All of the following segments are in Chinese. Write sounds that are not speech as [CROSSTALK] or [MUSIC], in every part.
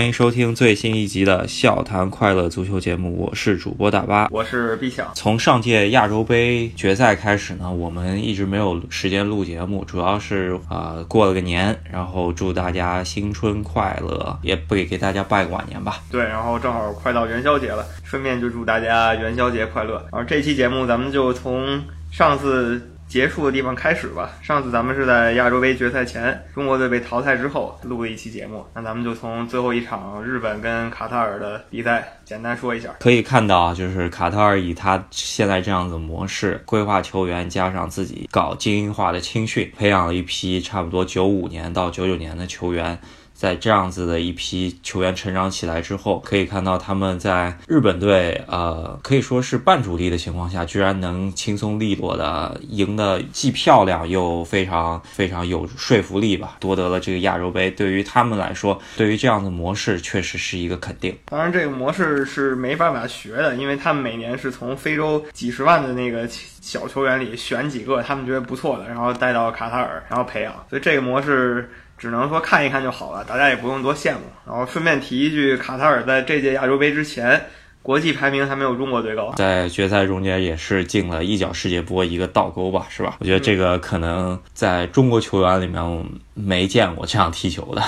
欢迎收听最新一集的《笑谈快乐足球节目》，我是主播大巴，我是毕强。从上届亚洲杯决赛开始呢，我们一直没有时间录节目，主要是啊过了个年，然后祝大家新春快乐，也不给给大家拜个晚年吧。对，然后正好快到元宵节了，顺便就祝大家元宵节快乐。然后这期节目咱们就从上次。结束的地方开始吧。上次咱们是在亚洲杯决赛前，中国队被淘汰之后录的一期节目。那咱们就从最后一场日本跟卡塔尔的比赛简单说一下。可以看到，就是卡塔尔以他现在这样子模式规划球员，加上自己搞精英化的青训，培养了一批差不多九五年到九九年的球员。在这样子的一批球员成长起来之后，可以看到他们在日本队，呃，可以说是半主力的情况下，居然能轻松利落的赢得既漂亮又非常非常有说服力吧，夺得了这个亚洲杯。对于他们来说，对于这样的模式确实是一个肯定。当然，这个模式是没办法学的，因为他们每年是从非洲几十万的那个小球员里选几个他们觉得不错的，然后带到卡塔尔，然后培养。所以这个模式。只能说看一看就好了，大家也不用多羡慕。然后顺便提一句，卡塔尔在这届亚洲杯之前，国际排名还没有中国队高，在决赛中间也是进了一脚世界波，一个倒钩吧，是吧？我觉得这个可能在中国球员里面没见过这样踢球的。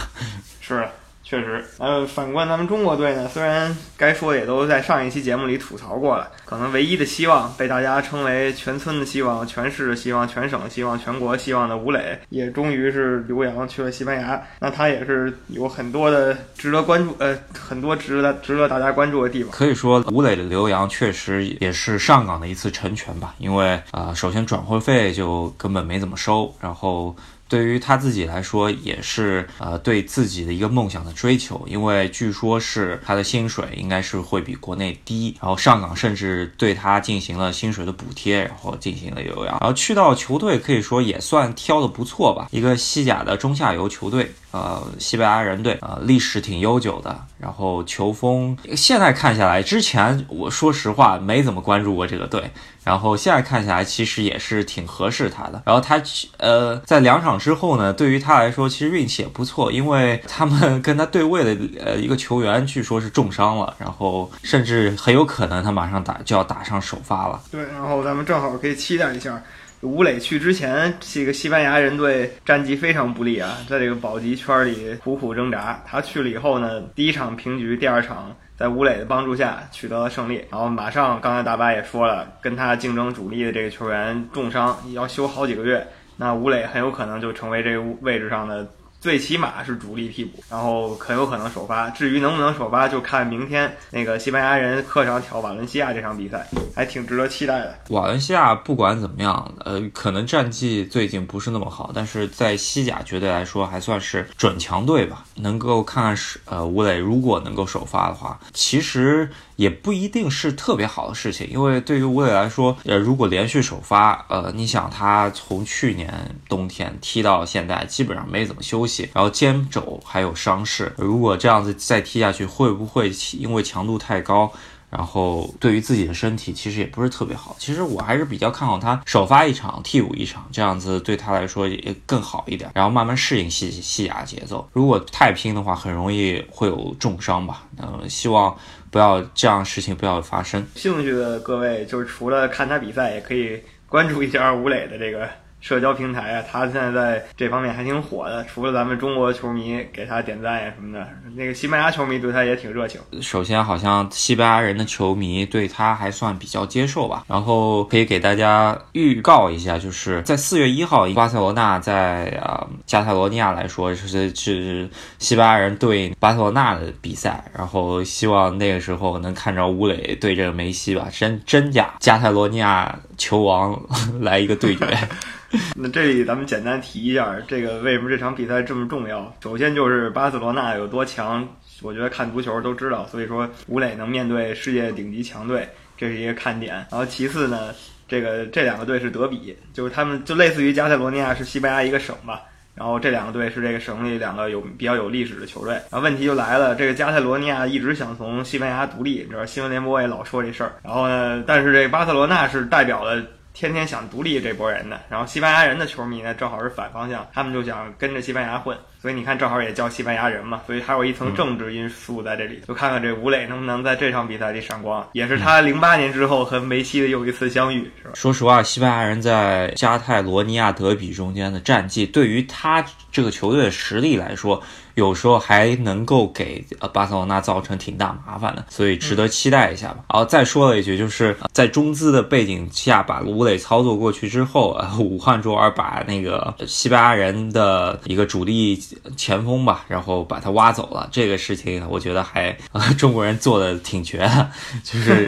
是。确实，呃，反观咱们中国队呢，虽然该说也都在上一期节目里吐槽过了，可能唯一的希望被大家称为全村的希望、全市的希望、全省的希望、全国希望的吴磊，也终于是留洋去了西班牙。那他也是有很多的值得关注，呃，很多值得值得大家关注的地方。可以说，吴磊的留洋确实也是上港的一次成全吧，因为啊，首先转会费就根本没怎么收，然后。对于他自己来说，也是呃对自己的一个梦想的追求，因为据说是他的薪水应该是会比国内低，然后上港甚至对他进行了薪水的补贴，然后进行了留洋，然后去到球队可以说也算挑的不错吧，一个西甲的中下游球队。呃，西班牙人队，呃，历史挺悠久的，然后球风现在看下来，之前我说实话没怎么关注过这个队，然后现在看起来，其实也是挺合适他的。然后他，呃，在两场之后呢，对于他来说，其实运气也不错，因为他们跟他对位的呃一个球员，据说是重伤了，然后甚至很有可能他马上打就要打上首发了。对，然后咱们正好可以期待一下。吴磊去之前，这个西班牙人队战绩非常不利啊，在这个保级圈里苦苦挣扎。他去了以后呢，第一场平局，第二场在吴磊的帮助下取得了胜利。然后马上，刚才大巴也说了，跟他竞争主力的这个球员重伤，要休好几个月，那吴磊很有可能就成为这个位置上的。最起码是主力替补，然后很有可能首发。至于能不能首发，就看明天那个西班牙人客场挑瓦伦西亚这场比赛，还挺值得期待的。瓦伦西亚不管怎么样，呃，可能战绩最近不是那么好，但是在西甲绝对来说还算是准强队吧。能够看看是呃吴磊如果能够首发的话，其实。也不一定是特别好的事情，因为对于吴磊来说，呃，如果连续首发，呃，你想他从去年冬天踢到现在，基本上没怎么休息，然后肩肘还有伤势，如果这样子再踢下去，会不会因为强度太高？然后对于自己的身体其实也不是特别好。其实我还是比较看好他首发一场，替补一场，这样子对他来说也更好一点。然后慢慢适应西西亚节奏。如果太拼的话，很容易会有重伤吧。嗯，希望不要这样事情不要发生。兴趣的各位，就是除了看他比赛，也可以关注一下吴磊的这个。社交平台啊，他现在在这方面还挺火的。除了咱们中国球迷给他点赞呀什么的，那个西班牙球迷对他也挺热情。首先，好像西班牙人的球迷对他还算比较接受吧。然后可以给大家预告一下，就是在四月一号，巴塞罗那在啊加泰罗尼亚来说是是西班牙人对巴塞罗那的比赛。然后希望那个时候能看着吴磊对这个梅西吧，真真假加泰罗尼亚球王 [LAUGHS] 来一个对决。[LAUGHS] 那这里咱们简单提一下，这个为什么这场比赛这么重要？首先就是巴塞罗那有多强，我觉得看足球都知道。所以说吴磊能面对世界顶级强队，这是一个看点。然后其次呢，这个这两个队是德比，就是他们就类似于加泰罗尼亚是西班牙一个省吧。然后这两个队是这个省里两个有比较有历史的球队。然后问题就来了，这个加泰罗尼亚一直想从西班牙独立，你知道新闻联播也老说这事儿。然后呢，但是这个巴塞罗那是代表了。天天想独立这波人的，然后西班牙人的球迷呢，正好是反方向，他们就想跟着西班牙混，所以你看正好也叫西班牙人嘛，所以还有一层政治因素在这里。就看看这吴磊能不能在这场比赛里闪光，也是他零八年之后和梅西的又一次相遇，是吧？说实话，西班牙人在加泰罗尼亚德比中间的战绩，对于他这个球队的实力来说。有时候还能够给呃巴塞罗那造成挺大麻烦的，所以值得期待一下吧。然后再说了一句，就是在中资的背景下把吴磊操作过去之后，呃，[LAUGHS] 武汉卓尔把那个西班牙人的一个主力前锋吧，然后把他挖走了，这个事情我觉得还呃 [LAUGHS] 中国人做的挺绝的，[LAUGHS] 就是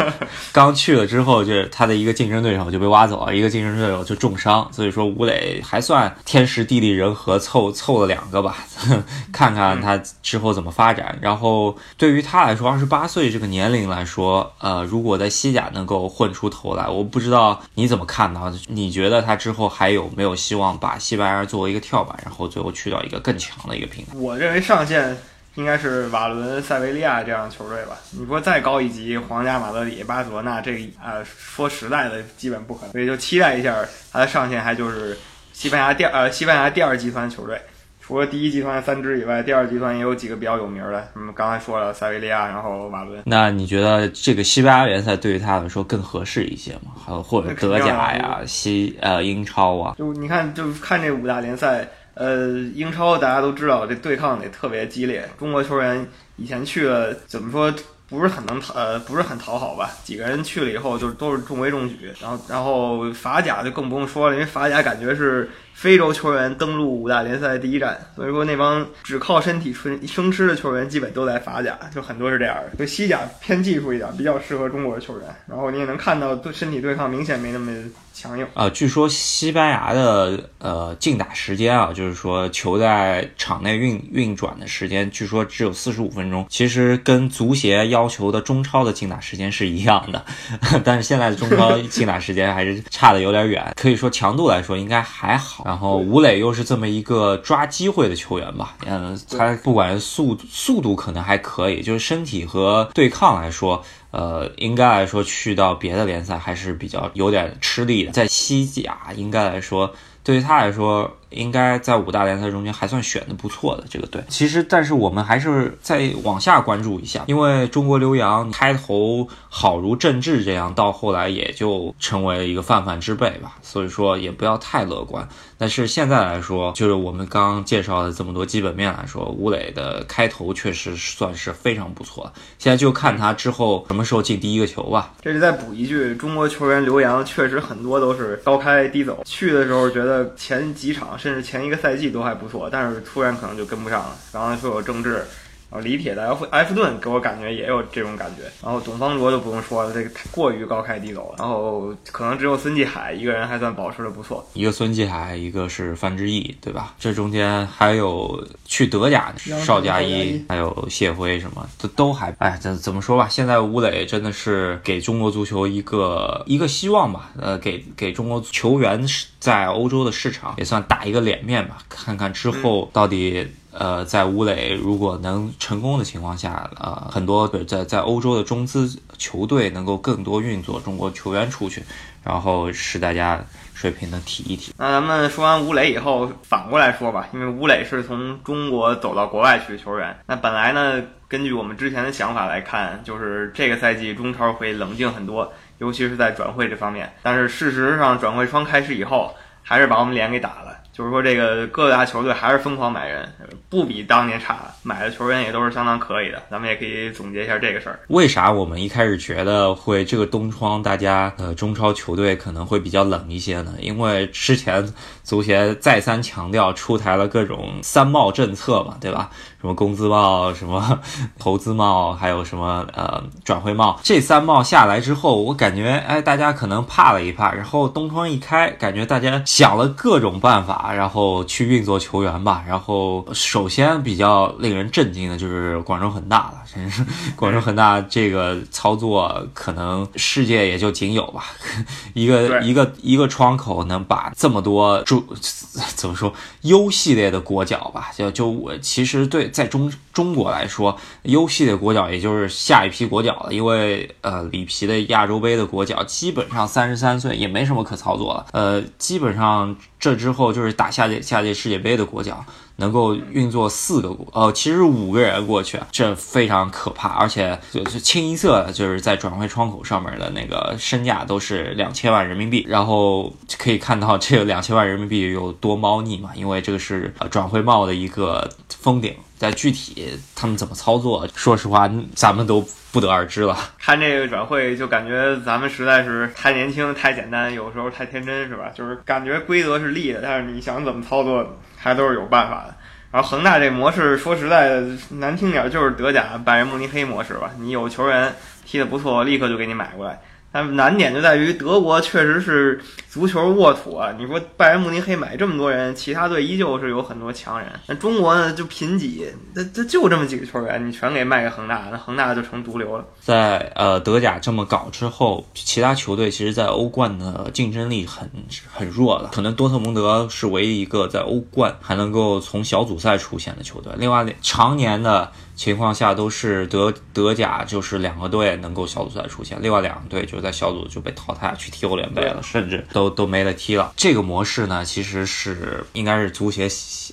刚去了之后，就是他的一个竞争对手就被挖走了，一个竞争对手就重伤，所以说吴磊还算天时地利人和凑凑了两个吧，看。看他之后怎么发展，然后对于他来说，二十八岁这个年龄来说，呃，如果在西甲能够混出头来，我不知道你怎么看呢？你觉得他之后还有没有希望把西班牙作为一个跳板，然后最后去到一个更强的一个平台？我认为上限应该是瓦伦、塞维利亚这样的球队吧。你说再高一级，皇家马德里、巴塞罗那，这个呃，说实在的，基本不可能。所以就期待一下他的上限，还就是西班牙第呃西班牙第二集团球队。除了第一集团三支以外，第二集团也有几个比较有名的，什么刚才说了塞维利亚，然后瓦伦。那你觉得这个西班牙联赛对于他来说更合适一些吗？还有或者德甲呀、西呃英超啊？就你看，就看这五大联赛，呃，英超大家都知道这对抗得特别激烈。中国球员以前去了，怎么说不是很能讨呃不是很讨好吧？几个人去了以后，就都是中规中矩。然后然后法甲就更不用说了，因为法甲感觉是。非洲球员登陆五大联赛第一站，所以说那帮只靠身体纯生吃的球员基本都在法甲，就很多是这样的。就西甲偏技术一点，比较适合中国的球员。然后你也能看到，对身体对抗明显没那么强硬啊。据说西班牙的呃竞打时间啊，就是说球在场内运运转的时间，据说只有四十五分钟。其实跟足协要求的中超的竞打时间是一样的，[LAUGHS] 但是现在的中超 [LAUGHS] 竞打时间还是差的有点远。可以说强度来说应该还好。然后吴磊又是这么一个抓机会的球员吧，嗯，他不管是速速度可能还可以，就是身体和对抗来说，呃，应该来说去到别的联赛还是比较有点吃力的，在西甲应该来说，对于他来说。应该在五大联赛中间还算选的不错的这个队。其实，但是我们还是再往下关注一下，因为中国留洋开头好如郑智这样，到后来也就成为一个泛泛之辈吧。所以说也不要太乐观。但是现在来说，就是我们刚刚介绍的这么多基本面来说，吴磊的开头确实算是非常不错。现在就看他之后什么时候进第一个球吧。这里再补一句，中国球员留洋确实很多都是高开低走，去的时候觉得前几场。甚至前一个赛季都还不错，但是突然可能就跟不上了。然后说有郑智。李铁的埃弗埃弗顿给我感觉也有这种感觉，然后董方卓就不用说了，这个过于高开低走了。然后可能只有孙继海一个人还算保持的不错，一个孙继海，一个是范志毅，对吧？这中间还有去德甲的邵佳一，还有谢辉什么，都都还哎，怎怎么说吧？现在吴磊真的是给中国足球一个一个希望吧？呃，给给中国球员在欧洲的市场也算打一个脸面吧？看看之后到底。呃，在吴磊如果能成功的情况下，呃，很多在在欧洲的中资球队能够更多运作中国球员出去，然后使大家水平能提一提。那咱们说完吴磊以后，反过来说吧，因为吴磊是从中国走到国外去的球员。那本来呢，根据我们之前的想法来看，就是这个赛季中超会冷静很多，尤其是在转会这方面。但是事实上，转会窗开始以后，还是把我们脸给打了。就是说，这个各大球队还是疯狂买人，不比当年差，买的球员也都是相当可以的。咱们也可以总结一下这个事儿。为啥我们一开始觉得会这个冬窗大家呃中超球队可能会比较冷一些呢？因为之前足协再三强调出台了各种三帽政策嘛，对吧？什么工资帽、什么 [LAUGHS] 投资帽，还有什么呃转会帽，这三帽下来之后，我感觉哎，大家可能怕了一怕，然后东窗一开，感觉大家想了各种办法，然后去运作球员吧。然后首先比较令人震惊的就是广州恒大了，真 [LAUGHS] 是广州恒大这个操作，可能世界也就仅有吧，[LAUGHS] 一个一个一个窗口能把这么多主 [LAUGHS] 怎么说优系列的国脚吧，就就我其实对。在中中国来说，优系列国脚也就是下一批国脚了，因为呃里皮的亚洲杯的国脚基本上三十三岁，也没什么可操作了。呃，基本上这之后就是打下届下届世界杯的国脚，能够运作四个呃，其实五个人过去，这非常可怕，而且就是清一色就是在转会窗口上面的那个身价都是两千万人民币，然后可以看到这个两千万人民币有多猫腻嘛，因为这个是转会帽的一个封顶，在具体他们怎么操作，说实话咱们都不得而知了。看这个转会就感觉咱们实在是太年轻、太简单，有时候太天真，是吧？就是感觉规则是立的，但是你想怎么操作，还都是有办法的。然后恒大这模式，说实在的，难听点就是德甲拜仁慕尼黑模式吧。你有球员踢得不错，立刻就给你买过来。但难点就在于德国确实是足球沃土啊！你说拜仁慕尼黑买这么多人，其他队依旧是有很多强人。那中国呢就贫瘠，那这就这么几个球员，你全给卖给恒大，那恒大就成毒瘤了。在呃德甲这么搞之后，其他球队其实，在欧冠的竞争力很很弱了。可能多特蒙德是唯一一个在欧冠还能够从小组赛出现的球队。另外，常年的。情况下都是德德甲，就是两个队能够小组赛出现，另外两个队就在小组就被淘汰去踢欧联杯了，甚至都都没得踢了。这个模式呢，其实是应该是足协，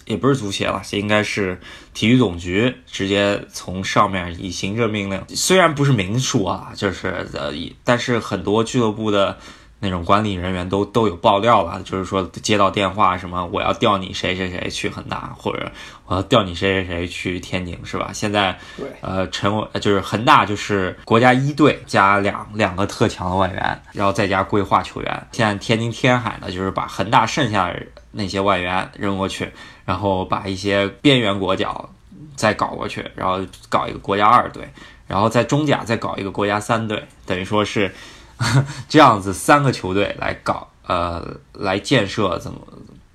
也不是足协了，应该是体育总局直接从上面以行政命令，虽然不是明说啊，就是呃，但是很多俱乐部的。那种管理人员都都有爆料了，就是说接到电话什么，我要调你谁谁谁去恒大，或者我要调你谁谁谁去天津，是吧？现在，对，呃，成为就是恒大就是国家一队加两两个特强的外援，然后再加规划球员。现在天津天海呢，就是把恒大剩下的那些外援扔过去，然后把一些边缘国脚再搞过去，然后搞一个国家二队，然后在中甲再搞一个国家三队，等于说是。[LAUGHS] 这样子三个球队来搞，呃，来建设怎么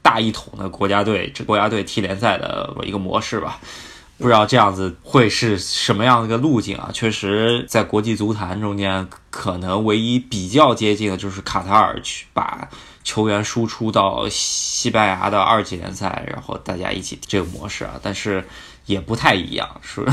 大一统的国家队，这国家队踢联赛的一个模式吧？不知道这样子会是什么样的一个路径啊？确实，在国际足坛中间，可能唯一比较接近的就是卡塔尔去把球员输出到西班牙的二级联赛，然后大家一起这个模式啊，但是。也不太一样，是，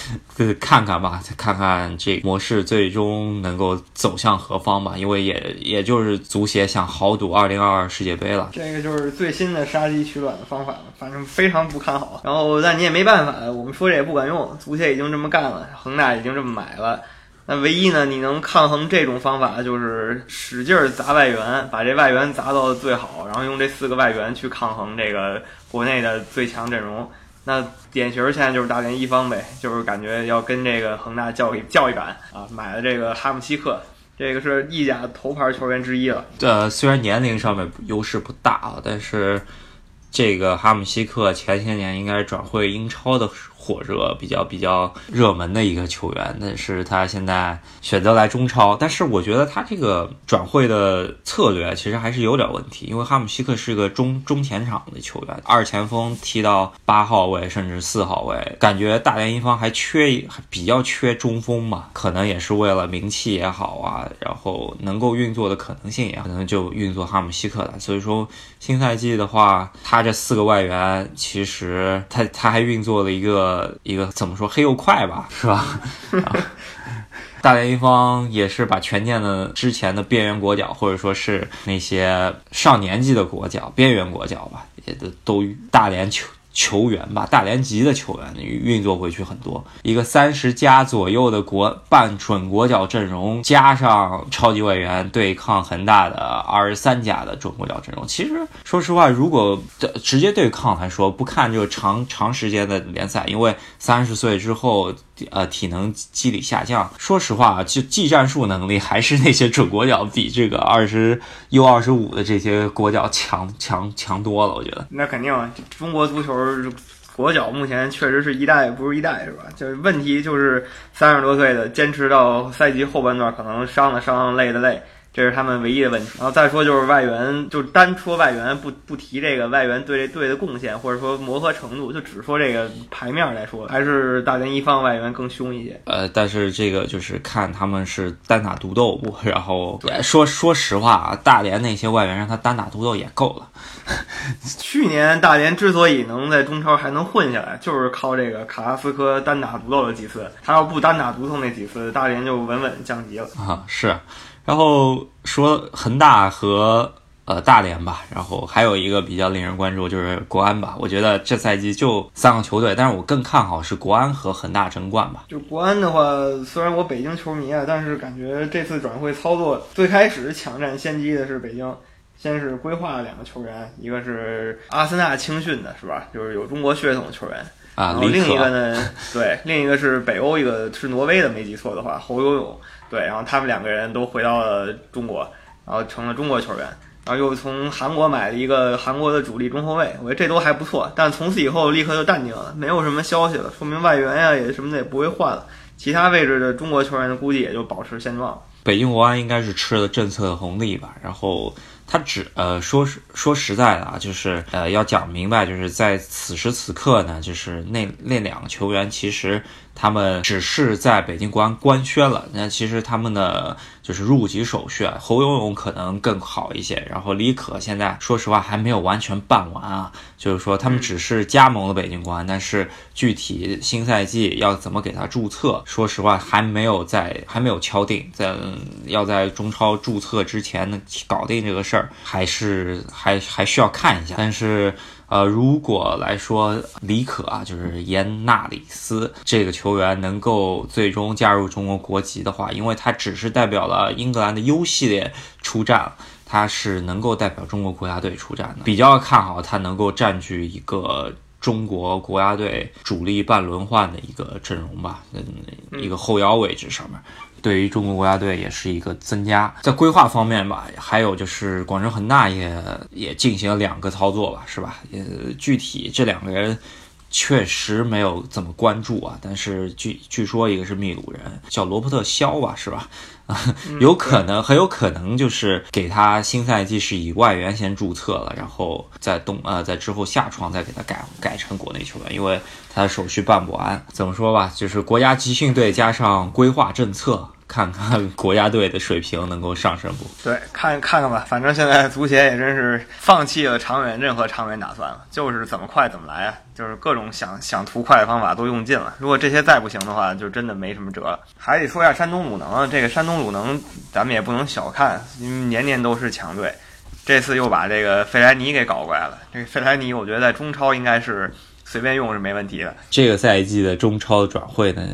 [LAUGHS] 看看吧，看看这模式最终能够走向何方吧。因为也也就是足协想豪赌二零二二世界杯了。这个就是最新的杀鸡取卵的方法了，反正非常不看好。然后，但你也没办法，我们说这也不管用，足协已经这么干了，恒大已经这么买了。那唯一呢，你能抗衡这种方法，就是使劲砸外援，把这外援砸到最好，然后用这四个外援去抗衡这个国内的最强阵容。那典型现在就是大连一方呗，就是感觉要跟这个恒大较一较一板啊，买了这个哈姆西克，这个是意甲头牌球员之一了。呃，虽然年龄上面优势不大啊，但是这个哈姆西克前些年应该是转会英超的时候。火热比较比较热门的一个球员，但是他现在选择来中超，但是我觉得他这个转会的策略其实还是有点问题，因为哈姆西克是个中中前场的球员，二前锋踢到八号位甚至四号位，感觉大连一方还缺还比较缺中锋嘛，可能也是为了名气也好啊，然后能够运作的可能性也可能就运作哈姆西克了，所以说新赛季的话，他这四个外援其实他他还运作了一个。呃，一个怎么说黑又快吧，[LAUGHS] 是吧？[LAUGHS] 大连一方也是把全建的之前的边缘国脚，或者说是那些上年纪的国脚、边缘国脚吧，也都都大连球。球员吧，大连籍的球员运作回去很多，一个三十加左右的国半准国脚阵容，加上超级外援对抗恒大的二十三加的准国脚阵容。其实说实话，如果直接对抗来说，不看就长长时间的联赛，因为三十岁之后。呃，体能肌理下降。说实话，就技战术能力还是那些准国脚比这个二十 U 二十五的这些国脚强强强多了。我觉得那肯定，中国足球国脚目前确实是一代不如一代，是吧？就是问题就是三十多岁的坚持到赛季后半段，可能伤的伤，累的累。这是他们唯一的问题，然后再说就是外援，就单说外援，不不提这个外援对这队的贡献，或者说磨合程度，就只说这个牌面来说，还是大连一方外援更凶一些。呃，但是这个就是看他们是单打独斗不，然后说说实话啊，大连那些外援让他单打独斗也够了。[LAUGHS] 去年大连之所以能在中超还能混下来，就是靠这个卡拉斯科单打独斗了几次，他要不单打独斗那几次，大连就稳稳降级了啊，是。然后说恒大和呃大连吧，然后还有一个比较令人关注就是国安吧。我觉得这赛季就三个球队，但是我更看好是国安和恒大争冠吧。就国安的话，虽然我北京球迷啊，但是感觉这次转会操作最开始抢占先机的是北京。先是规划了两个球员，一个是阿森纳青训的，是吧？就是有中国血统的球员啊。然后另一个呢，对，另一个是北欧，一个是挪威的，没记错的话，侯永永。对，然后他们两个人都回到了中国，然后成了中国球员。然后又从韩国买了一个韩国的主力中后卫，我觉得这都还不错。但从此以后立刻就淡定了，没有什么消息了，说明外援呀也什么的也不会换了。其他位置的中国球员估计也就保持现状。北京国安应该是吃了政策红利吧，然后。他只呃说说实在的啊，就是呃要讲明白，就是在此时此刻呢，就是那那两个球员其实。他们只是在北京国安官宣了，那其实他们的就是入籍手续啊，侯永永可能更好一些，然后李可现在说实话还没有完全办完啊，就是说他们只是加盟了北京国安，但是具体新赛季要怎么给他注册，说实话还没有在还没有敲定，在要在中超注册之前呢搞定这个事儿，还是还还需要看一下，但是。呃，如果来说李可啊，就是严纳里斯这个球员能够最终加入中国国籍的话，因为他只是代表了英格兰的 U 系列出战，他是能够代表中国国家队出战的，比较看好他能够占据一个中国国家队主力半轮换的一个阵容吧，嗯，一个后腰位置上面。对于中国国家队也是一个增加，在规划方面吧，还有就是广州恒大也也进行了两个操作吧，是吧？呃具体这两个人确实没有怎么关注啊，但是据据说一个是秘鲁人，叫罗伯特肖吧，是吧？有可能，很有可能就是给他新赛季是以外援先注册了，然后在冬呃在之后下窗再给他改改成国内球员，因为他的手续办不完。怎么说吧，就是国家集训队加上规划政策。看看国家队的水平能够上升不？对，看看看吧。反正现在足协也真是放弃了长远任何长远打算了，就是怎么快怎么来啊！就是各种想想图快的方法都用尽了。如果这些再不行的话，就真的没什么辙了。还得说一下山东鲁能，这个山东鲁能咱们也不能小看，因为年年都是强队，这次又把这个费莱尼给搞过来了。这个费莱尼，我觉得在中超应该是。随便用是没问题的。这个赛季的中超转会呢，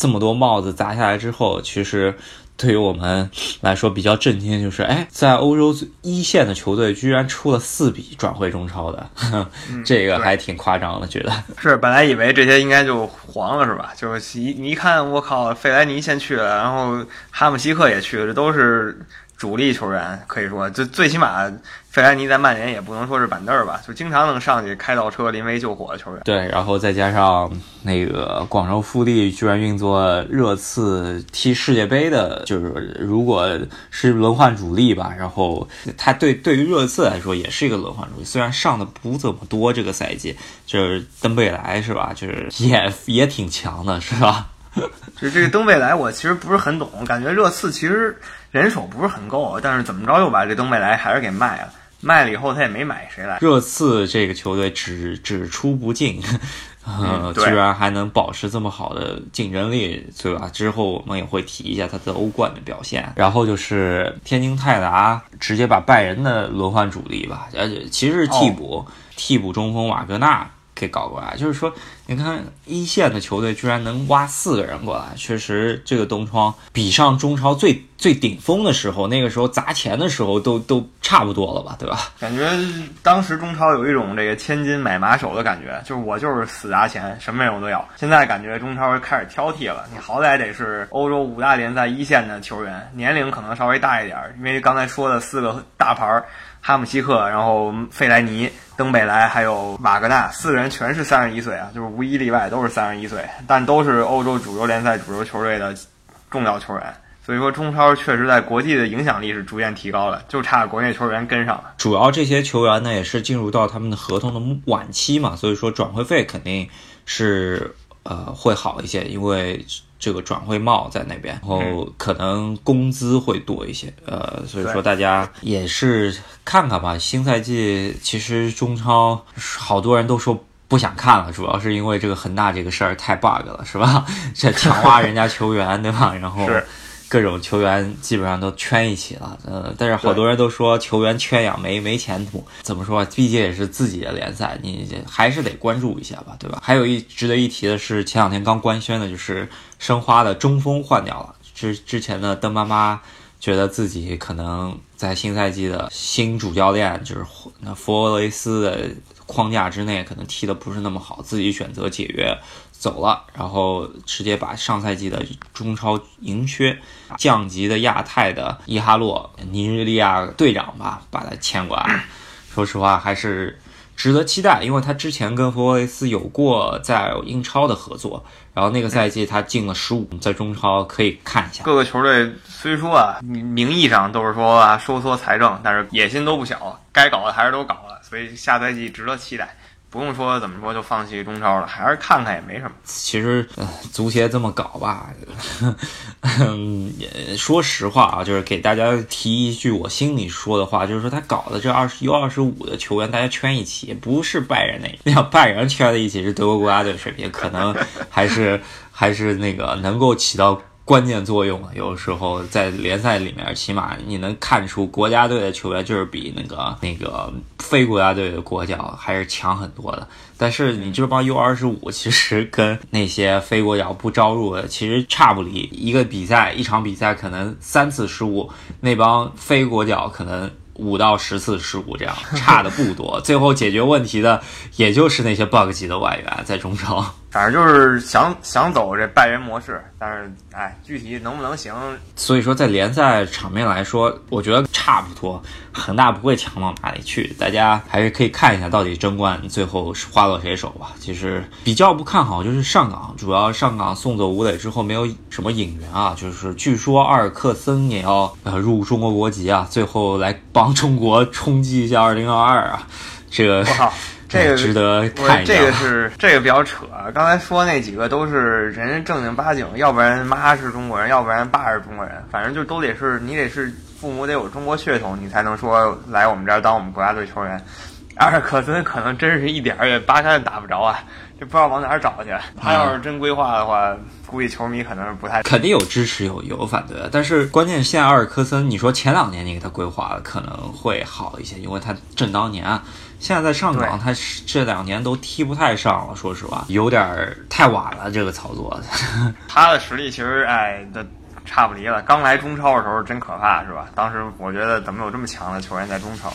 这么多帽子砸下来之后，其实对于我们来说比较震惊，就是哎，在欧洲一线的球队居然出了四笔转会中超的，[LAUGHS] 这个还挺夸张的，觉得是。本来以为这些应该就黄了是吧？就是一你一看，我靠，费莱尼先去了，然后哈姆西克也去了，这都是。主力球员可以说，就最起码费莱尼在曼联也不能说是板凳儿吧，就经常能上去开倒车、临危救火的球员。对，然后再加上那个广州富力居然运作热刺踢世界杯的，就是如果是轮换主力吧，然后他对对于热刺来说也是一个轮换主力，虽然上的不怎么多，这个赛季就是登贝莱是吧？就是也也挺强的，是吧？[LAUGHS] 就这个登贝莱，我其实不是很懂，感觉热刺其实人手不是很够，但是怎么着又把这登贝莱还是给卖了，卖了以后他也没买谁来。热刺这个球队只只出不进，[LAUGHS] 呃，居然还能保持这么好的竞争力，对吧？之后我们也会提一下他的欧冠的表现。然后就是天津泰达直接把拜仁的轮换主力吧，而且其实是替补替补中锋瓦格纳。给搞过来，就是说，你看一线的球队居然能挖四个人过来，确实这个东窗比上中超最最顶峰的时候，那个时候砸钱的时候都都差不多了吧，对吧？感觉当时中超有一种这个千金买马手的感觉，就是我就是死砸钱，什么人我都要。现在感觉中超开始挑剔了，你好歹得是欧洲五大联赛一线的球员，年龄可能稍微大一点，因为刚才说的四个大牌儿。哈姆西克，然后费莱尼、登贝莱还有瓦格纳，四个人全是三十一岁啊，就是无一例外都是三十一岁，但都是欧洲主流联赛主流球队的重要球员。所以说，中超确实在国际的影响力是逐渐提高了，就差国内球员跟上了。主要这些球员呢，也是进入到他们的合同的晚期嘛，所以说转会费肯定是呃会好一些，因为。这个转会帽在那边，然后可能工资会多一些，呃，所以说大家也是看看吧。新赛季其实中超好多人都说不想看了，主要是因为这个恒大这个事儿太 bug 了，是吧？这强挖人家球员，对吧？然后。各种球员基本上都圈一起了。呃，但是好多人都说球员圈养没没前途。怎么说？毕竟也是自己的联赛，你还是得关注一下吧，对吧？还有一值得一提的是，前两天刚官宣的就是申花的中锋换掉了。之之前的邓妈妈觉得自己可能在新赛季的新主教练就是那弗罗雷斯的框架之内，可能踢的不是那么好，自己选择解约。走了，然后直接把上赛季的中超银靴降级的亚太的伊哈洛尼日利亚队长吧，把他签过来。说实话，还是值得期待，因为他之前跟弗罗雷斯有过在英超的合作，然后那个赛季他进了十五，在中超可以看一下。各个球队虽说啊，名义上都是说收缩财政，但是野心都不小，该搞的还是都搞了，所以下赛季值得期待。不用说怎么说就放弃中超了，还是看看也没什么。其实，足协这么搞吧，[LAUGHS] 也说实话啊，就是给大家提一句我心里说的话，就是说他搞的这二十 U 二十五的球员，大家圈一起，不是拜仁那，[LAUGHS] 要拜仁圈在一起是德国国家队水平，可能还是还是那个能够起到。关键作用有时候在联赛里面，起码你能看出国家队的球员就是比那个那个非国家队的国脚还是强很多的。但是你这帮 U 二十五，其实跟那些非国脚不招入的其实差不离。一个比赛一场比赛可能三次失误，那帮非国脚可能。五到十次失误，这样 [LAUGHS] 差的不多。最后解决问题的，也就是那些 bug 级的外援在中超。反正就是想想走这拜仁模式，但是哎，具体能不能行？所以说，在联赛场面来说，我觉得差不多，恒大不会强到哪里去。大家还是可以看一下，到底争冠最后是花落谁手吧。其实比较不看好就是上港，主要上港送走吴磊之后，没有什么引援啊。就是据说阿尔克森也要呃入中国国籍啊，最后来帮中国冲击一下二零二二啊。这个。这个值得看，这个是这个比较扯。刚才说那几个都是人正经八经，要不然妈是中国人，要不然爸是中国人，反正就都得是你得是父母得有中国血统，你才能说来我们这儿当我们国家队球员。阿尔克森可能真是一点儿也八竿子打不着啊，就不知道往哪儿找去。他要是真规划的话，估计球迷可能是不太肯定有支持有有反对，但是关键现在阿尔克森，你说前两年你给他规划可能会好一些，因为他正当年啊。现在在上港，他这两年都踢不太上了，说实话，有点太晚了。这个操作，[LAUGHS] 他的实力其实哎，的差不离了。刚来中超的时候真可怕，是吧？当时我觉得怎么有这么强的球员在中超？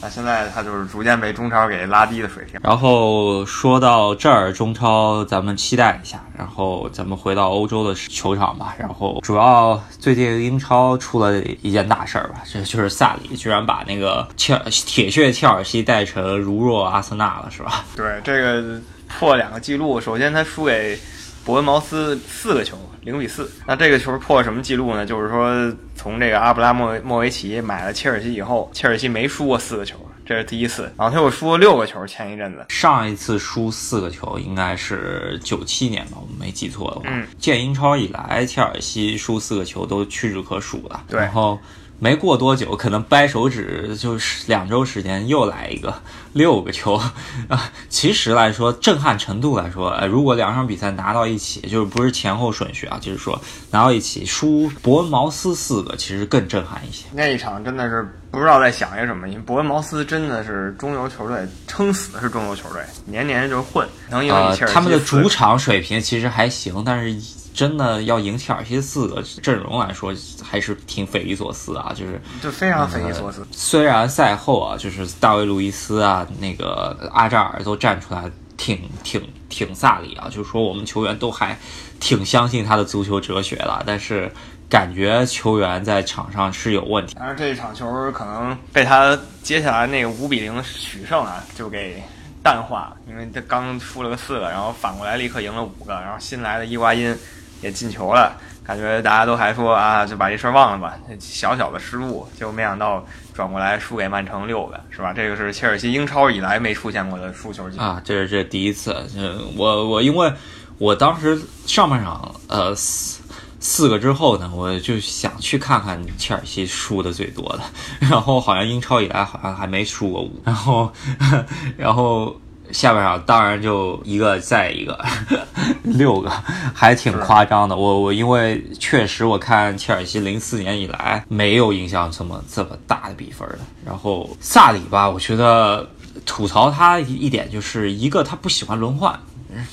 那现在他就是逐渐被中超给拉低的水平。然后说到这儿，中超咱们期待一下。然后咱们回到欧洲的球场吧。然后主要最近英超出了一件大事儿吧，这就是萨里居然把那个切铁血切尔西带成如若阿森纳了，是吧？对，这个破两个记录。首先他输给伯恩茅斯四个球。零比四，那这个球破什么记录呢？就是说，从这个阿布拉莫莫维奇买了切尔西以后，切尔西没输过四个球，这是第一次。然后他又输了六个球，前一阵子上一次输四个球应该是九七年吧，我们没记错的话。嗯，建英超以来，切尔西输四个球都屈指可数了。对，然后。没过多久，可能掰手指就是两周时间，又来一个 [LAUGHS] 六个球 [LAUGHS] 啊！其实来说，震撼程度来说，呃，如果两场比赛拿到一起，就是不是前后顺序啊，就是说拿到一起输伯恩茅斯四个，其实更震撼一些。那一场真的是不知道在想些什么，因为伯恩茅斯真的是中游球队，撑死是中游球队，年年就混，能赢切尔西。他们的主场水平其实还行，但是。真的要赢切尔西四个阵容来说，还是挺匪夷所思啊！就是就非常匪夷所思。虽然赛后啊，就是大卫·路易斯啊，那个阿扎尔都站出来挺挺挺萨里啊，就是说我们球员都还挺相信他的足球哲学的，但是感觉球员在场上是有问题。但是这一场球可能被他接下来那个五比零取胜啊，就给淡化了，因为他刚输了个四个，然后反过来立刻赢了五个，然后新来的伊瓜因。也进球了，感觉大家都还说啊，就把这事儿忘了吧。小小的失误，就没想到转过来输给曼城六个，是吧？这个是切尔西英超以来没出现过的输球记录啊，这是这第一次。嗯，我我因为我当时上半场呃四四个之后呢，我就想去看看切尔西输的最多的，然后好像英超以来好像还没输过五，然后 [LAUGHS] 然后。下半场当然就一个再一个，[LAUGHS] 六个，还挺夸张的。我我因为确实我看切尔西零四年以来没有印象这么这么大的比分的。然后萨里吧，我觉得吐槽他一点就是一个他不喜欢轮换。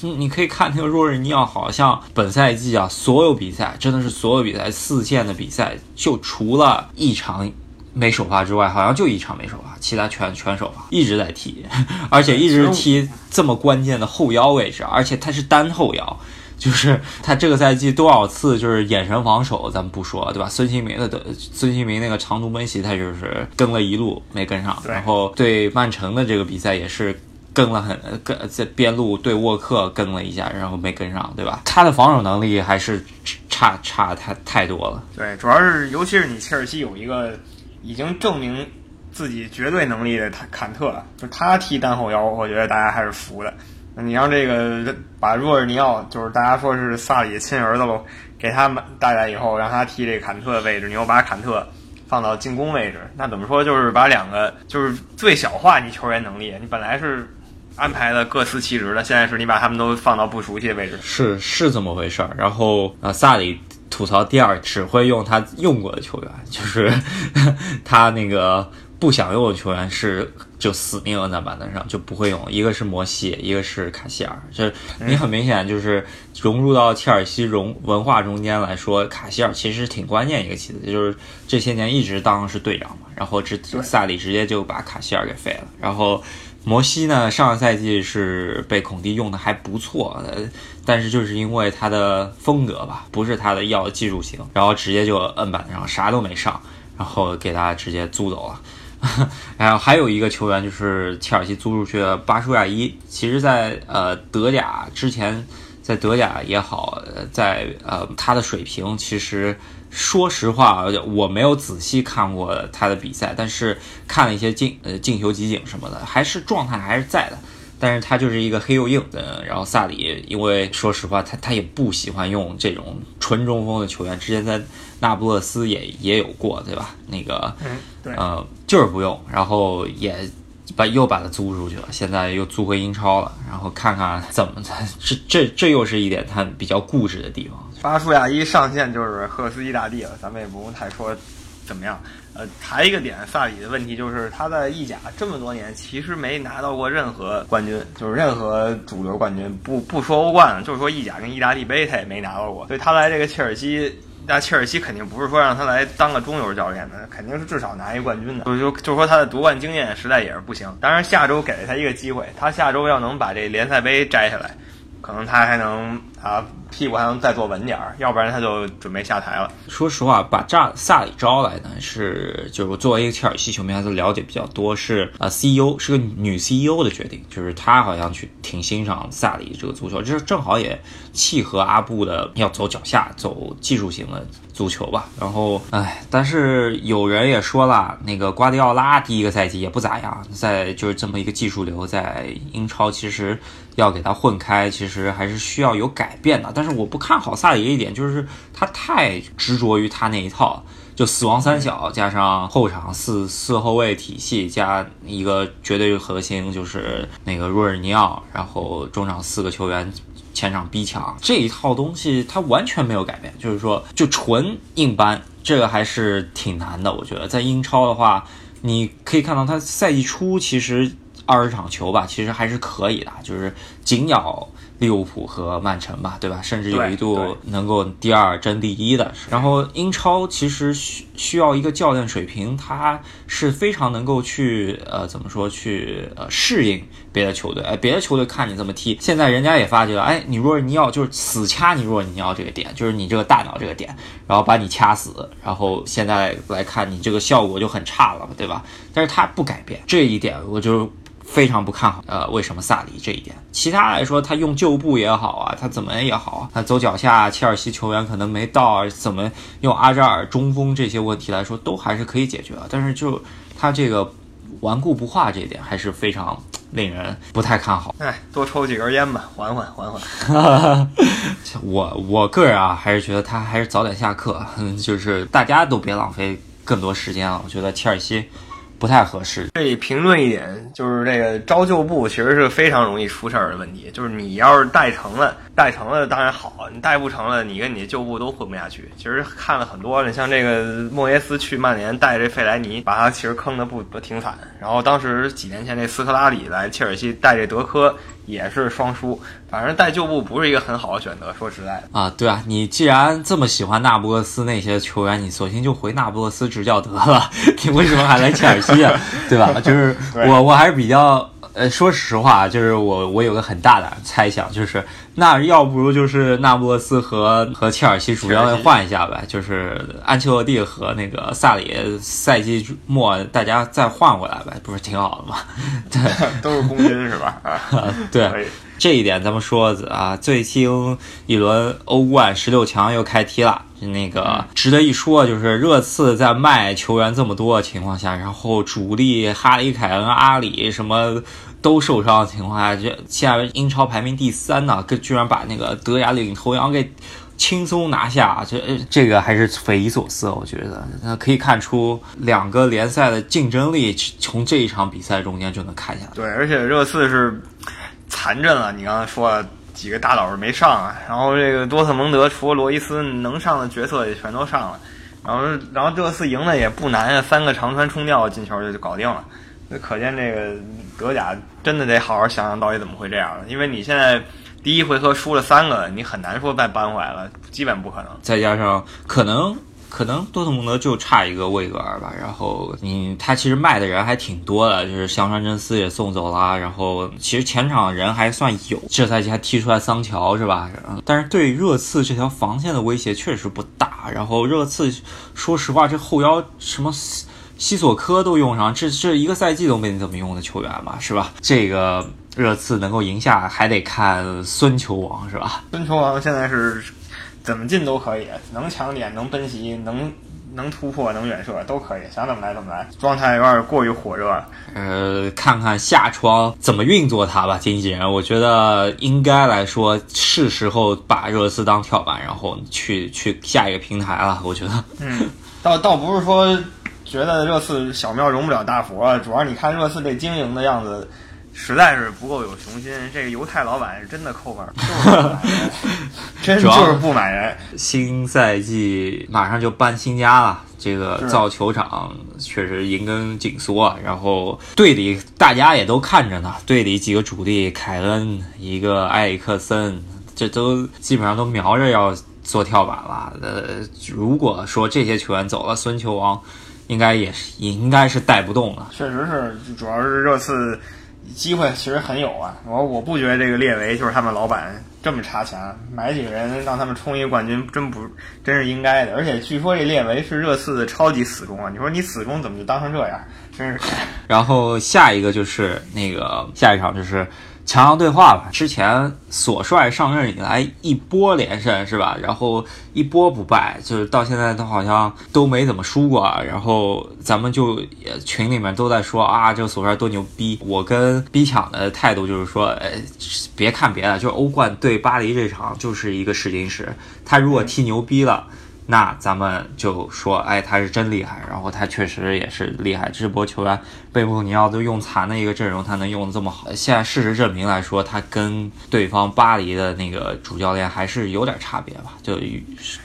你可以看那个若日尼奥，好像本赛季啊，所有比赛真的是所有比赛四线的比赛，就除了一场。没首发之外，好像就一场没首发，其他全全首发，一直在踢，[LAUGHS] 而且一直踢这么关键的后腰位置，而且他是单后腰，[LAUGHS] 就是他这个赛季多少次就是眼神防守，咱们不说，对吧？孙兴民的的孙兴民那个长途奔袭，他就是跟了一路没跟上，然后对曼城的这个比赛也是跟了很跟在边路对沃克跟了一下，然后没跟上，对吧？他的防守能力还是差差太太多了。对，主要是尤其是你切尔西有一个。已经证明自己绝对能力的坎坎特，就他踢单后腰，我觉得大家还是服的。你让这个把若尔尼奥，就是大家说是萨里亲儿子喽，给他们带来以后，让他踢这坎特的位置，你又把坎特放到进攻位置，那怎么说就是把两个就是最小化你球员能力。你本来是安排的各司其职的，现在是你把他们都放到不熟悉的位置。是是这么回事儿。然后啊，萨里。吐槽第二只会用他用过的球员，就是 [LAUGHS] 他那个不想用的球员是就死命摁在板凳上就不会用。一个是摩西，一个是卡希尔。就你很明显就是融入到切尔西融文化中间来说，卡希尔其实挺关键一个棋子，就是这些年一直当是队长嘛。然后这萨里直接就把卡希尔给废了。然后摩西呢，上个赛季是被孔蒂用的还不错。但是就是因为他的风格吧，不是他的要技术型，然后直接就摁板上啥都没上，然后给他直接租走了。[LAUGHS] 然后还有一个球员就是切尔西租出去的巴舒亚伊，其实，在呃德甲之前，在德甲也好，在呃他的水平，其实说实话，我没有仔细看过他的比赛，但是看了一些进呃进球集锦什么的，还是状态还是在的。但是他就是一个黑又硬的，然后萨里，因为说实话，他他也不喜欢用这种纯中锋的球员，之前在那不勒斯也也有过，对吧？那个，嗯，对，呃，就是不用，然后也把又把他租出去了，现在又租回英超了，然后看看怎么才 [LAUGHS] 这这这又是一点他比较固执的地方。巴舒亚一上线就是赫斯基大帝了，咱们也不用太说怎么样。呃，还一个点，萨里的问题就是他在意甲这么多年，其实没拿到过任何冠军，就是任何主流冠军，不 [LAUGHS] 不说欧冠，就是说意甲跟意大利杯他也没拿到过。所以他来这个切尔西，那切尔西肯定不是说让他来当个中游教练的，肯定是至少拿一冠军的。就就就说他的夺冠经验实在也是不行。当然下周给了他一个机会，他下周要能把这联赛杯摘下来，可能他还能啊。屁股还能再坐稳点儿，要不然他就准备下台了。说实话，把扎萨里招来呢，是就是作为一个切尔西球迷，还是了解比较多，是啊，CEO 是个女 CEO 的决定，就是她好像去挺欣赏萨里这个足球，这正好也契合阿布的要走脚下、走技术型的足球吧。然后，哎，但是有人也说了，那个瓜迪奥拉第一个赛季也不咋样，在就是这么一个技术流，在英超其实要给他混开，其实还是需要有改变的。但是我不看好萨里一点，就是他太执着于他那一套，就死亡三小加上后场四四后卫体系加一个绝对核心，就是那个若尔尼奥，然后中场四个球员前场逼抢这一套东西，他完全没有改变，就是说就纯硬搬，这个还是挺难的。我觉得在英超的话，你可以看到他赛季初其实二十场球吧，其实还是可以的，就是紧咬。利物浦和曼城吧，对吧？甚至有一度能够第二争第一的。然后英超其实需需要一个教练水平，他是非常能够去呃怎么说去呃适应别的球队。哎，别的球队看你这么踢，现在人家也发觉了，哎，你若你要就是死掐你若你要这个点，就是你这个大脑这个点，然后把你掐死，然后现在来看你这个效果就很差了，对吧？但是他不改变这一点，我就。非常不看好，呃，为什么萨里这一点？其他来说，他用旧布也好啊，他怎么也好啊，他走脚下，切尔西球员可能没到，怎么用阿扎尔中锋这些问题来说，都还是可以解决的。但是就他这个顽固不化这一点，还是非常令人不太看好。哎，多抽几根烟吧，缓缓缓缓。[LAUGHS] 我我个人啊，还是觉得他还是早点下课，[LAUGHS] 就是大家都别浪费更多时间了。我觉得切尔西。不太合适。这里评论一点，就是这个招旧部其实是非常容易出事儿的问题。就是你要是带成了，带成了当然好，你带不成了，你跟你的旧部都混不下去。其实看了很多，你像这个莫耶斯去曼联带这费莱尼，把他其实坑的不不挺惨。然后当时几年前那斯科拉里来切尔西带这德科也是双输。反正带旧部不是一个很好的选择，说实在的啊，对啊，你既然这么喜欢那不勒斯那些球员，你索性就回那不勒斯执教得了，[LAUGHS] 你为什么还来切尔西啊？对吧？就是 [LAUGHS] 我我还是比较。呃，说实话，就是我我有个很大的猜想，就是那要不如就是那不勒斯和和切尔西主教练换一下呗，就是安切洛蒂和那个萨里赛季末大家再换回来呗，不是挺好的吗？[LAUGHS] 对，[LAUGHS] 都是公军是吧？啊 [LAUGHS] 对，这一点咱们说啊，最新一轮欧冠十六强又开踢了。那个值得一说，就是热刺在卖球员这么多的情况下，然后主力哈里凯恩、阿里什么都受伤的情况下，这现在英超排名第三呢，居然把那个德甲领头羊给轻松拿下，这这个还是匪夷所思。我觉得那可以看出两个联赛的竞争力，从这一场比赛中间就能看下来。对，而且热刺是残阵了，你刚才说。几个大佬没上啊，然后这个多特蒙德除了罗伊斯能上的角色也全都上了，然后然后这次赢的也不难啊，三个长传冲吊进球就就搞定了，那可见这个德甲真的得好好想想到底怎么会这样了，因为你现在第一回合输了三个，你很难说再扳回来了，基本不可能，再加上可能。可能多特蒙德就差一个魏格尔吧，然后你他其实卖的人还挺多的，就是香川真司也送走了，然后其实前场人还算有，这赛季还踢出来桑乔是吧？但是对热刺这条防线的威胁确实不大。然后热刺说实话，这后腰什么西索科都用上，这这一个赛季都没怎么用的球员嘛，是吧？这个热刺能够赢下，还得看孙球王是吧？孙球王现在是。怎么进都可以，能抢点，能奔袭，能能突破，能远射都可以，想怎么来怎么来。状态有点过于火热了。呃，看看下窗怎么运作它吧，经纪人。我觉得应该来说是时候把热刺当跳板，然后去去下一个平台了。我觉得，嗯，倒倒不是说觉得热刺小庙容不了大佛，主要你看热刺这经营的样子。实在是不够有雄心，这个犹太老板是真的抠门，[LAUGHS] 真就是不买人。新赛季马上就搬新家了，这个造球场确实银根紧缩，然后队里大家也都看着呢，队里几个主力凯恩，一个埃里克森，这都基本上都瞄着要做跳板了。呃，如果说这些球员走了，孙球王应该也是应该是带不动了。确实是，主要是热刺。机会其实很有啊，我我不觉得这个列维就是他们老板这么差钱，买几个人让他们冲一个冠军，真不真是应该的。而且据说这列维是热刺的超级死忠啊，你说你死忠怎么就当成这样？真是。[LAUGHS] 然后下一个就是那个下一场就是。强强对话吧。之前索帅上任以来一波连胜是吧？然后一波不败，就是到现在都好像都没怎么输过。然后咱们就群里面都在说啊，这个索帅多牛逼。我跟逼抢的态度就是说，呃，别看别的，就是欧冠对巴黎这场就是一个试金石。他如果踢牛逼了。那咱们就说，哎，他是真厉害，然后他确实也是厉害。这波球员贝穆尼奥都用残的一个阵容，他能用的这么好。现在事实证明来说，他跟对方巴黎的那个主教练还是有点差别吧，就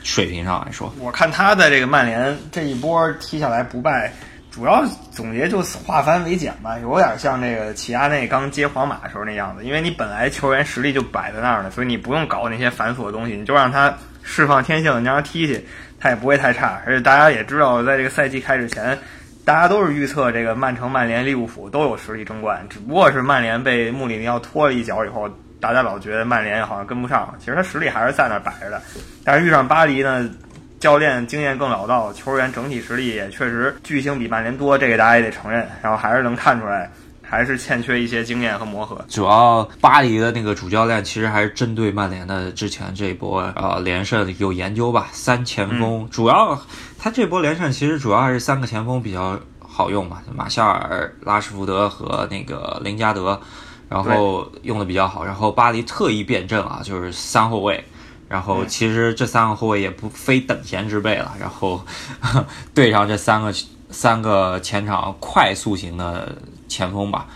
水平上来说。我看他在这个曼联这一波踢下来不败，主要总结就化繁为简吧，有点像这个齐亚内刚接皇马的时候那样子。因为你本来球员实力就摆在那儿了，所以你不用搞那些繁琐的东西，你就让他。释放天性，你让他踢去，他也不会太差。而且大家也知道，在这个赛季开始前，大家都是预测这个曼城、曼联、利物浦都有实力争冠。只不过是曼联被穆里尼奥拖了一脚以后，大家老觉得曼联好像跟不上。其实他实力还是在那摆着的。但是遇上巴黎呢，教练经验更老道，球员整体实力也确实巨星比曼联多，这个大家也得承认。然后还是能看出来。还是欠缺一些经验和磨合。主要巴黎的那个主教练其实还是针对曼联的之前这一波呃连胜有研究吧。三前锋主要他这波连胜其实主要还是三个前锋比较好用嘛，马夏尔、拉什福德和那个林加德，然后用的比较好。然后巴黎特意变阵啊，就是三后卫。然后其实这三个后卫也不非等闲之辈了。然后 [LAUGHS] 对上这三个。三个前场快速型的前锋吧。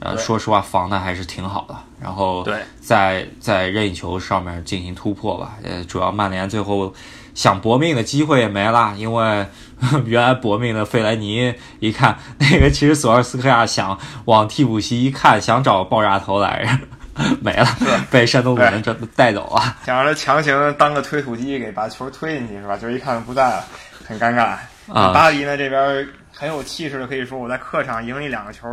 呃，说实话，防的还是挺好的。然后对，在在任意球上面进行突破吧。呃，主要曼联最后想搏命的机会也没了，因为 [LAUGHS] 原来搏命的费莱尼一看那个，其实索尔斯克亚想往替补席一看，想找爆炸头来着，[LAUGHS] 没了，被山东鲁能这带走了。想让他强行当个推土机，给把球推进去是吧？就是一看不在了，很尴尬。巴黎呢这边很有气势的，可以说我在客场赢了一两个球。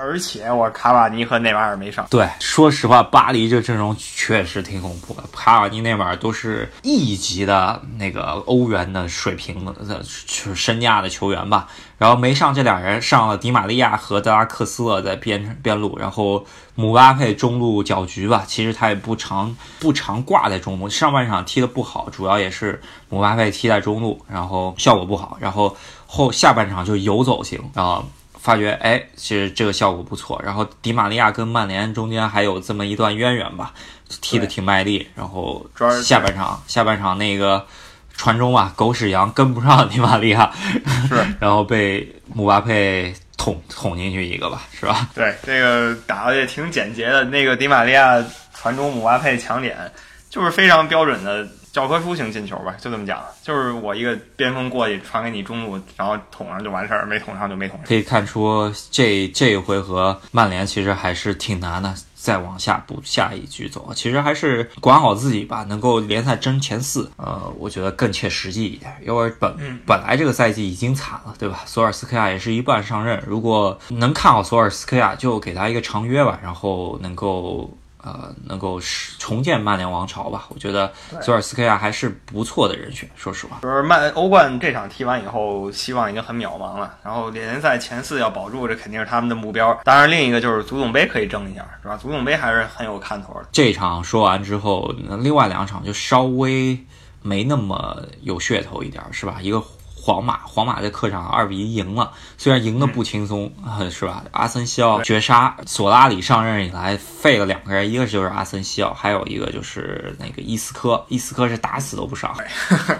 而且我卡瓦尼和内马尔没上。对，说实话，巴黎这阵容确实挺恐怖的。卡瓦尼、内马尔都是一级的那个欧元的水平的就是身价的球员吧。然后没上这俩人，上了迪马利亚和德拉克斯勒在边边路，然后姆巴佩中路搅局吧。其实他也不常不常挂在中路，上半场踢的不好，主要也是姆巴佩踢在中路，然后效果不好。然后后下半场就游走型啊。发觉哎，其实这个效果不错。然后迪玛利亚跟曼联中间还有这么一段渊源吧，踢得挺卖力。然后下半场下半场那个传中啊，狗屎羊跟不上 [LAUGHS] 迪玛利亚，是，[LAUGHS] 然后被姆巴佩捅捅进去一个吧，是吧？对，这个打的也挺简洁的。那个迪玛利亚传中，姆巴佩抢点，就是非常标准的。教科书型进球吧，就这么讲，就是我一个边锋过去传给你中路，然后捅上就完事儿，没捅上就没捅上。可以看出这这一回合曼联其实还是挺难的，再往下补下一局走，其实还是管好自己吧，能够联赛争前四，呃，我觉得更切实际一点。因为本本来这个赛季已经惨了，对吧？索尔斯克亚也是一半上任，如果能看好索尔斯克亚，就给他一个长约吧，然后能够。呃，能够重建曼联王朝吧？我觉得索尔斯克亚还是不错的人选。说实话，就是曼欧冠这场踢完以后，希望已经很渺茫了。然后联赛前四要保住，这肯定是他们的目标。当然，另一个就是足总杯可以争一下，是吧？足总杯还是很有看头的。这场说完之后，另外两场就稍微没那么有噱头一点，是吧？一个。皇马，皇马在客场二比一赢了，虽然赢得不轻松，是吧？阿森西奥绝杀，索拉里上任以来废了两个人，一个就是阿森西奥，还有一个就是那个伊斯科，伊斯科是打死都不上。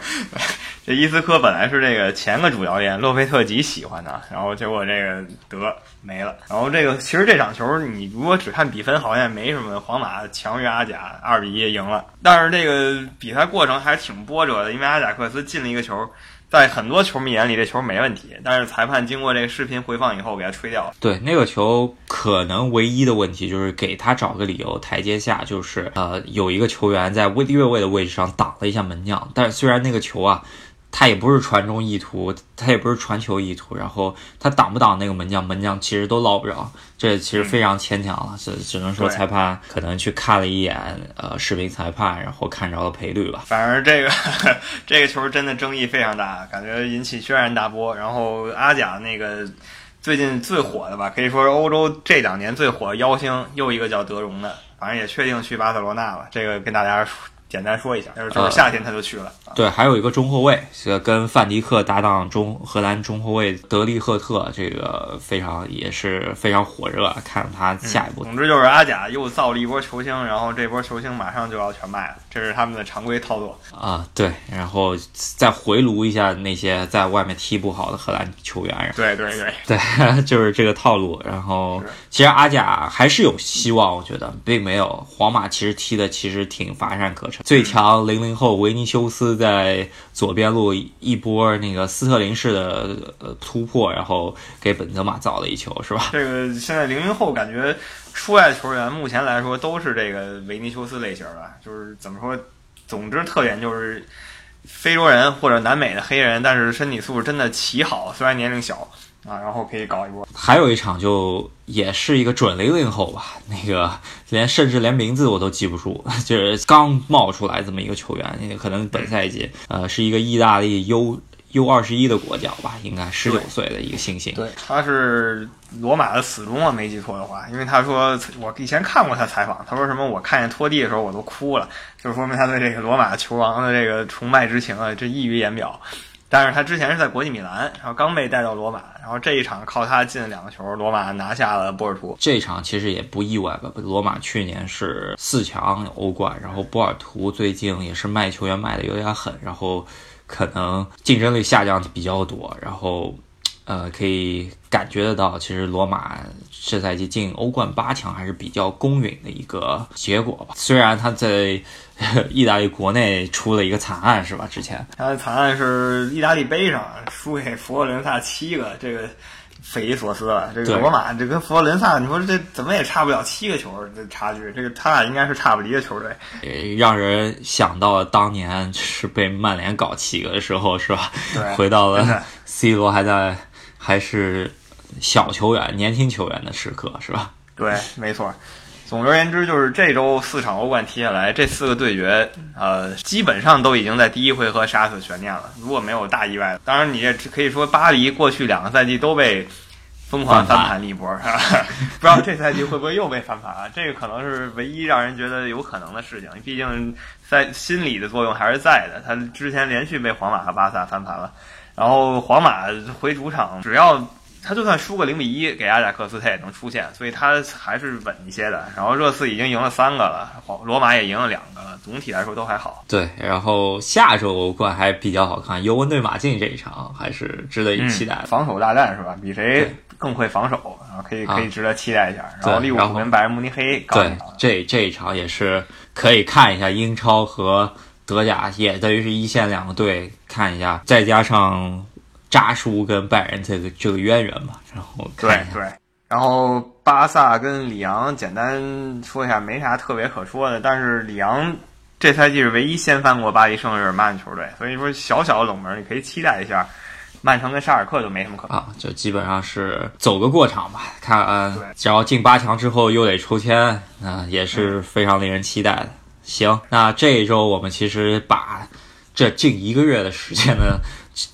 [LAUGHS] 这伊斯科本来是这个前个主教练洛佩特吉喜欢的，然后结果这个得没了。然后这个其实这场球你如果只看比分，好像也没什么，皇马强于阿贾二比一赢了。但是这个比赛过程还是挺波折的，因为阿贾克斯进了一个球。在很多球迷眼里，这球没问题，但是裁判经过这个视频回放以后，给他吹掉了。对，那个球可能唯一的问题就是给他找个理由台阶下，就是呃，有一个球员在越位的位置上挡了一下门将，但是虽然那个球啊。他也不是传中意图，他也不是传球意图，然后他挡不挡那个门将，门将其实都捞不着，这其实非常牵强了，只只能说裁判可能去看了一眼呃视频裁判，然后看着了赔率吧。反正这个 [LAUGHS] 这个球真的争议非常大，感觉引起轩然大波。然后阿贾那个最近最火的吧，可以说是欧洲这两年最火的妖星，又一个叫德容的，反正也确定去巴塞罗那了。这个跟大家说。简单说一下，就是夏天他就去了。对，还有一个中后卫，是跟范迪克搭档中荷兰中后卫德利赫特，这个非常也是非常火热，看他下一步。总之就是阿贾又造了一波球星，然后这波球星马上就要全卖了，这是他们的常规操作啊。对，然后再回炉一下那些在外面踢不好的荷兰球员。对对对 [LAUGHS] 对，就是这个套路。然后其实阿贾还是有希望，我觉得并没有皇马其实踢的其实挺乏善可陈。最强零零后维尼修斯在左边路一波那个斯特林式的呃突破，然后给本泽马造了一球，是吧？这个现在零零后感觉出来的球员，目前来说都是这个维尼修斯类型的，就是怎么说？总之特点就是非洲人或者南美的黑人，但是身体素质真的奇好，虽然年龄小。啊，然后可以搞一波。还有一场就也是一个准零零后吧，那个连甚至连名字我都记不住，就是刚冒出来这么一个球员，那个可能本赛季呃是一个意大利 U U 二十一的国脚吧，应该十九岁的一个新星。对，他是罗马的死忠啊，没记错的话，因为他说我以前看过他采访，他说什么我看见拖地的时候我都哭了，就说明他对这个罗马球王的这个崇拜之情啊，这溢于言表。但是他之前是在国际米兰，然后刚被带到罗马，然后这一场靠他进了两个球，罗马拿下了波尔图。这一场其实也不意外吧？罗马去年是四强欧冠，然后波尔图最近也是卖球员卖的有点狠，然后可能竞争力下降比较多，然后呃，可以感觉得到，其实罗马这赛季进欧冠八强还是比较公允的一个结果吧。虽然他在意大利国内出了一个惨案，是吧？之前他的惨案是意大利杯上输给佛罗伦萨七个，这个匪夷所思了。这个罗马这跟佛罗伦萨，你说这怎么也差不了七个球的差距，这个他俩应该是差不离的球队。也让人想到了当年是被曼联搞七个的时候，是吧？对，[LAUGHS] 回到了 C 罗还在。还是小球员、年轻球员的时刻，是吧？对，没错。总而言之，就是这周四场欧冠踢下来，这四个对决，呃，基本上都已经在第一回合杀死悬念了。如果没有大意外，当然你也可以说巴黎过去两个赛季都被疯狂翻盘了一波，是 [LAUGHS] 吧不知道这赛季会不会又被翻盘啊？这个可能是唯一让人觉得有可能的事情。毕竟在心理的作用还是在的。他之前连续被皇马和巴萨翻盘了。然后皇马回主场，只要他就算输个零比一给阿贾克斯，他也能出线，所以他还是稳一些的。然后热刺已经赢了三个了，皇罗马也赢了两个了，总体来说都还好。对，然后下周欧冠还比较好看，尤文对马竞这一场还是值得一期待。防守大战是吧？比谁更会防守，然后可以可以值得期待一下。然后利物浦跟拜仁慕尼黑，对，这这一场也是可以看一下英超和。德甲也等于是一线两个队看一下，再加上扎叔跟拜仁这个这个渊源吧，然后对对，然后巴萨跟里昂简单说一下，没啥特别可说的。但是里昂这赛季是唯一掀翻过巴黎圣日耳曼球队，所以说小小的冷门你可以期待一下。曼城跟沙尔克就没什么可啊，就基本上是走个过场吧。看，只要进八强之后又得抽签，啊，也是非常令人期待的。行，那这一周我们其实把这近一个月的时间的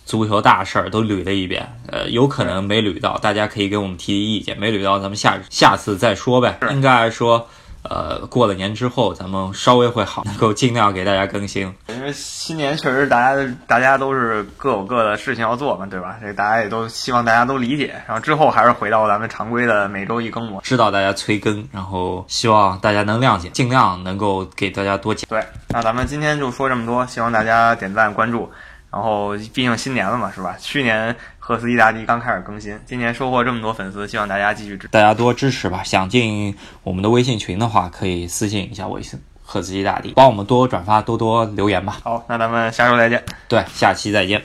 足球大事儿都捋了一遍，呃，有可能没捋到，大家可以给我们提提意见，没捋到咱们下下次再说呗。应该说。呃，过了年之后，咱们稍微会好，能够尽量给大家更新。因为新年确实大家大家都是各有各的事情要做嘛，对吧？这大家也都希望大家都理解。然后之后还是回到咱们常规的每周一更模式。知道大家催更，然后希望大家能谅解，尽量能够给大家多讲。对，那咱们今天就说这么多，希望大家点赞关注。然后毕竟新年了嘛，是吧？去年。赫斯意大帝刚开始更新，今年收获这么多粉丝，希望大家继续支，大家多支持吧。想进我们的微信群的话，可以私信一下微信赫斯意大帝，帮我们多转发，多多留言吧。好，那咱们下周再见。对，下期再见。